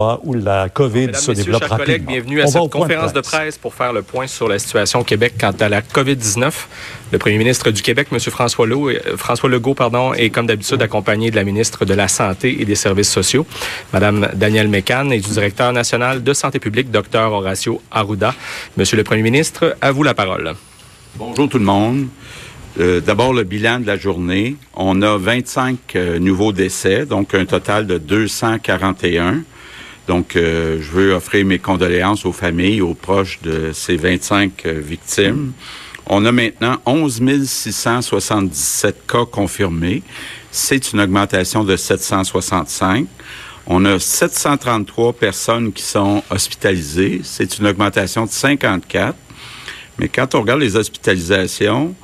où la COVID se développe chers collègues, bienvenue à cette conférence de presse. pour faire le point sur la situation au Québec quant à la COVID-19. Le premier ministre du Québec, M. François, Legault, François Legault pardon, est comme d'habitude accompagné de la ministre de la Santé et des Services sociaux, Mme Danielle Mécan, et du directeur national de santé publique, Dr Horacio Arruda. Monsieur le premier ministre, à vous la parole. Bonjour tout le monde. Euh, d'abord, le bilan de la journée. On a 25 euh, nouveaux décès, donc un total de 241. Donc, euh, je veux offrir mes condoléances aux familles, aux proches de ces 25 euh, victimes. On a maintenant 11 677 cas confirmés. C'est une augmentation de 765. On a 733 personnes qui sont hospitalisées. C'est une augmentation de 54. Mais quand on regarde les hospitalisations,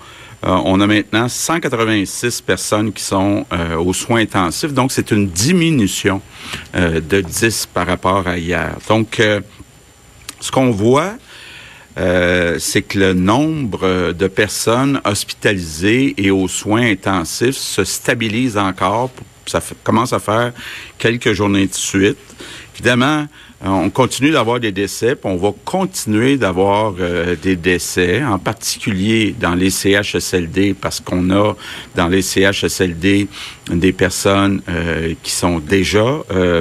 on a maintenant 186 personnes qui sont euh, aux soins intensifs. Donc, c'est une diminution euh, de 10 par rapport à hier. Donc, ce qu'on voit, c'est que le nombre de personnes hospitalisées et aux soins intensifs se stabilise encore. Ça commence à faire quelques journées de suite. Évidemment, euh, on continue d'avoir des décès, puis on va continuer d'avoir euh, des décès, en particulier dans les CHSLD, parce qu'on a dans les CHSLD des personnes euh, qui sont déjà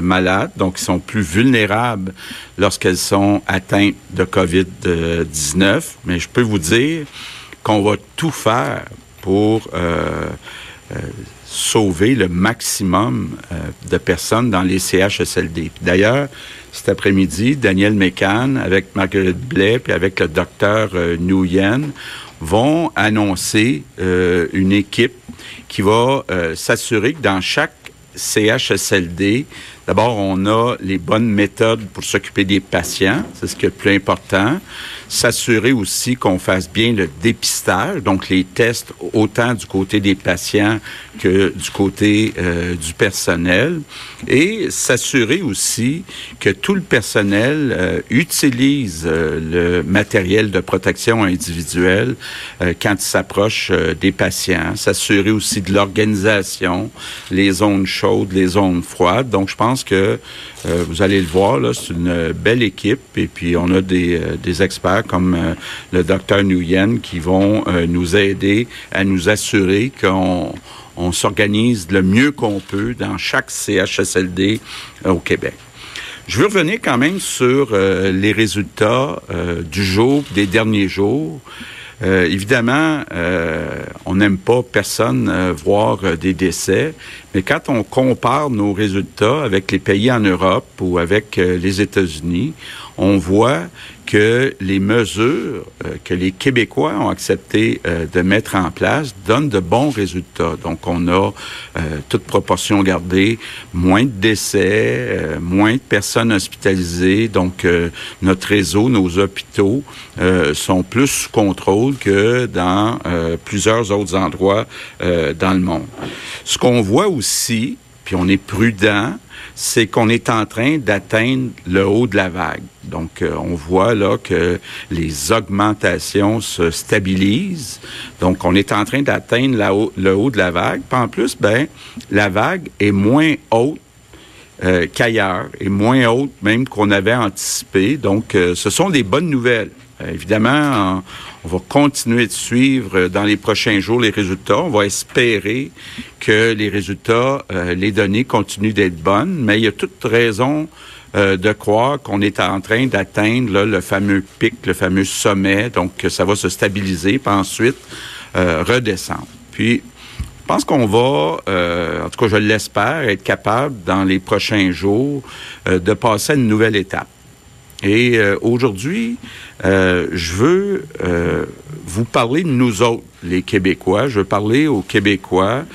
malades, donc qui sont plus vulnérables lorsqu'elles sont atteintes de COVID-19. Mais je peux vous dire qu'on va tout faire pour sauver le maximum de personnes dans les CHSLD. D'ailleurs, cet après-midi, Daniel Mécan, avec Marguerite Blais, puis avec le docteur euh, Nguyen, vont annoncer euh, une équipe qui va euh, s'assurer que dans chaque CHSLD, d'abord, on a les bonnes méthodes pour s'occuper des patients, c'est ce qui est le plus important. S'assurer aussi qu'on fasse bien le dépistage, donc les tests autant du côté des patients que du côté euh, du personnel, et s'assurer aussi que tout le personnel euh, utilise euh, le matériel de protection individuelle quand il s'approche des patients, s'assurer aussi de l'organisation, les zones chaudes, les zones froides. Donc, je pense que vous allez le voir, c'est une belle équipe, et puis on a des, des experts comme euh, le docteur Nguyen qui vont euh, nous aider à nous assurer qu'on s'organise le mieux qu'on peut dans chaque CHSLD euh, au Québec. Je veux revenir quand même sur les résultats du jour, des derniers jours. évidemment, on n'aime pas personne voir des décès, mais quand on compare nos résultats avec les pays en Europe ou avec les États-Unis, on voit que les mesures euh, que les Québécois ont accepté euh, de mettre en place donnent de bons résultats. Donc, on a, euh, toute proportion gardée, moins de décès, moins de personnes hospitalisées. Donc, notre réseau, nos hôpitaux sont plus sous contrôle que dans plusieurs autres endroits dans le monde. Ce qu'on voit aussi, puis on est prudent, c'est qu'on est en train d'atteindre le haut de la vague. Donc, euh, on voit là que les augmentations se stabilisent. Donc, on est en train d'atteindre le haut de la vague. En plus, ben, la vague est moins haute euh, qu'ailleurs, et moins haute même qu'on avait anticipé. Donc, euh, ce sont des bonnes nouvelles. Évidemment, on va continuer de suivre dans les prochains jours les résultats. On va espérer que les résultats, euh, les données continuent d'être bonnes, mais il y a toute raison euh, de croire qu'on est en train d'atteindre le fameux pic, le fameux sommet, donc que ça va se stabiliser, puis ensuite euh, redescendre. Puis, je pense qu'on va, en tout cas je l'espère, être capable dans les prochains jours de passer à une nouvelle étape. Et euh, aujourd'hui, euh, je veux euh, vous parler de nous autres, les Québécois. Je veux parler aux Québécois.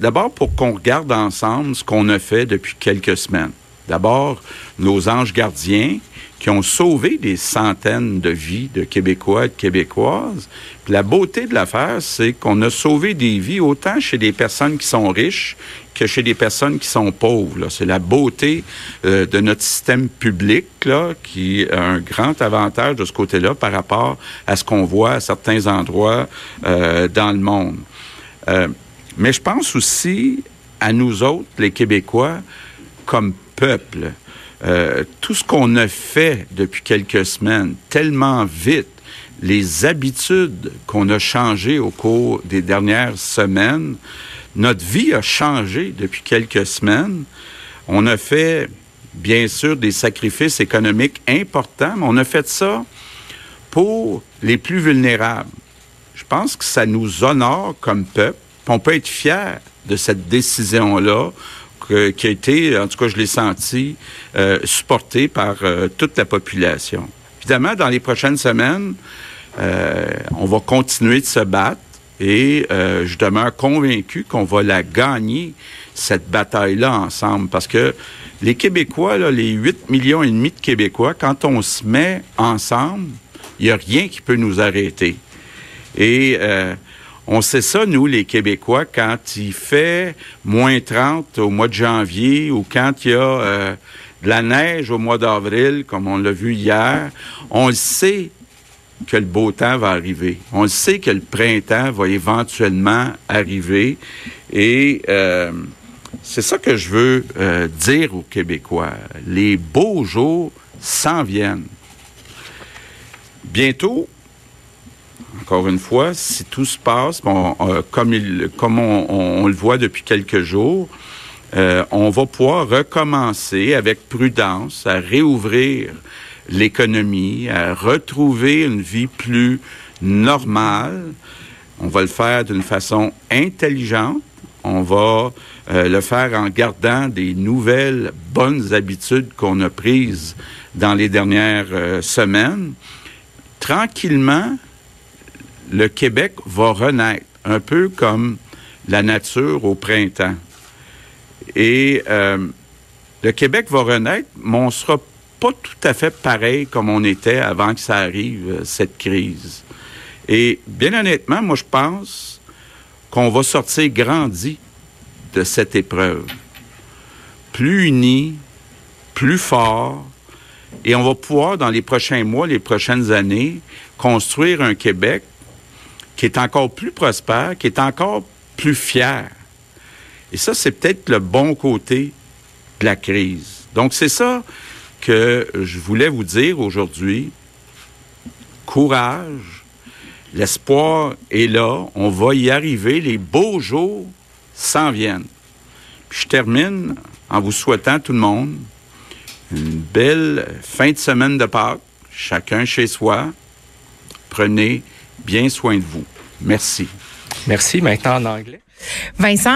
D'abord pour qu'on regarde ensemble ce qu'on a fait depuis quelques semaines. D'abord, nos anges gardiens qui ont sauvé des centaines de vies de Québécois et de Québécoises. la beauté de l'affaire, c'est qu'on a sauvé des vies autant chez des personnes qui sont riches que chez des personnes qui sont pauvres. C'est la beauté euh, de notre système public là, qui a un grand avantage de ce côté-là par rapport à ce qu'on voit à certains endroits euh, dans le monde. Euh, mais je pense aussi à nous autres, les Québécois, comme peuple. Euh, tout ce qu'on a fait depuis quelques semaines, tellement vite, les habitudes qu'on a changées au cours des dernières semaines, notre vie a changé depuis quelques semaines. On a fait, bien sûr, des sacrifices économiques importants, mais on a fait ça pour les plus vulnérables. Je pense que ça nous honore comme peuple. On peut être fier de cette décision-là qui a été, en tout cas je l'ai senti, euh, supportée par euh, toute la population. Évidemment, dans les prochaines semaines, euh, on va continuer de se battre et je demeure convaincu qu'on va la gagner, cette bataille-là, ensemble. Parce que les Québécois, les 8 millions et demi de Québécois, quand on se met ensemble, il n'y a rien qui peut nous arrêter. Et on sait ça, nous, les Québécois, quand il fait moins 30 au mois de janvier ou quand il y a euh, de la neige au mois d'avril, comme on l'a vu hier, on sait que le beau temps va arriver. On sait que le printemps va éventuellement arriver. Et euh, c'est ça que je veux euh, dire aux Québécois. Les beaux jours s'en viennent. Bientôt, encore une fois, si tout se passe euh, comme, on, le voit depuis quelques jours, on va pouvoir recommencer avec prudence à réouvrir l'économie, à retrouver une vie plus normale. On va le faire d'une façon intelligente. On va euh, le faire en gardant des nouvelles bonnes habitudes qu'on a prises dans les dernières euh, semaines. Tranquillement, le Québec va renaître, un peu comme la nature au printemps. Et euh, le Québec va renaître, mais on sera pas tout à fait pareil comme on était avant que ça arrive, euh, cette crise. Et bien honnêtement, moi, je pense qu'on va sortir grandi de cette épreuve. Plus unis, plus fort, et on va pouvoir, dans les prochains mois, les prochaines années, construire un Québec qui est encore plus prospère, qui est encore plus fier. Et ça, c'est peut-être le bon côté de la crise. Donc, c'est ça que je voulais vous dire aujourd'hui, courage, l'espoir est là, on va y arriver, les beaux jours s'en viennent. je termine en vous souhaitant tout le monde une belle fin de semaine de Pâques, chacun chez soi. Prenez bien soin de vous. Merci. Merci. Maintenant en anglais. Vincent,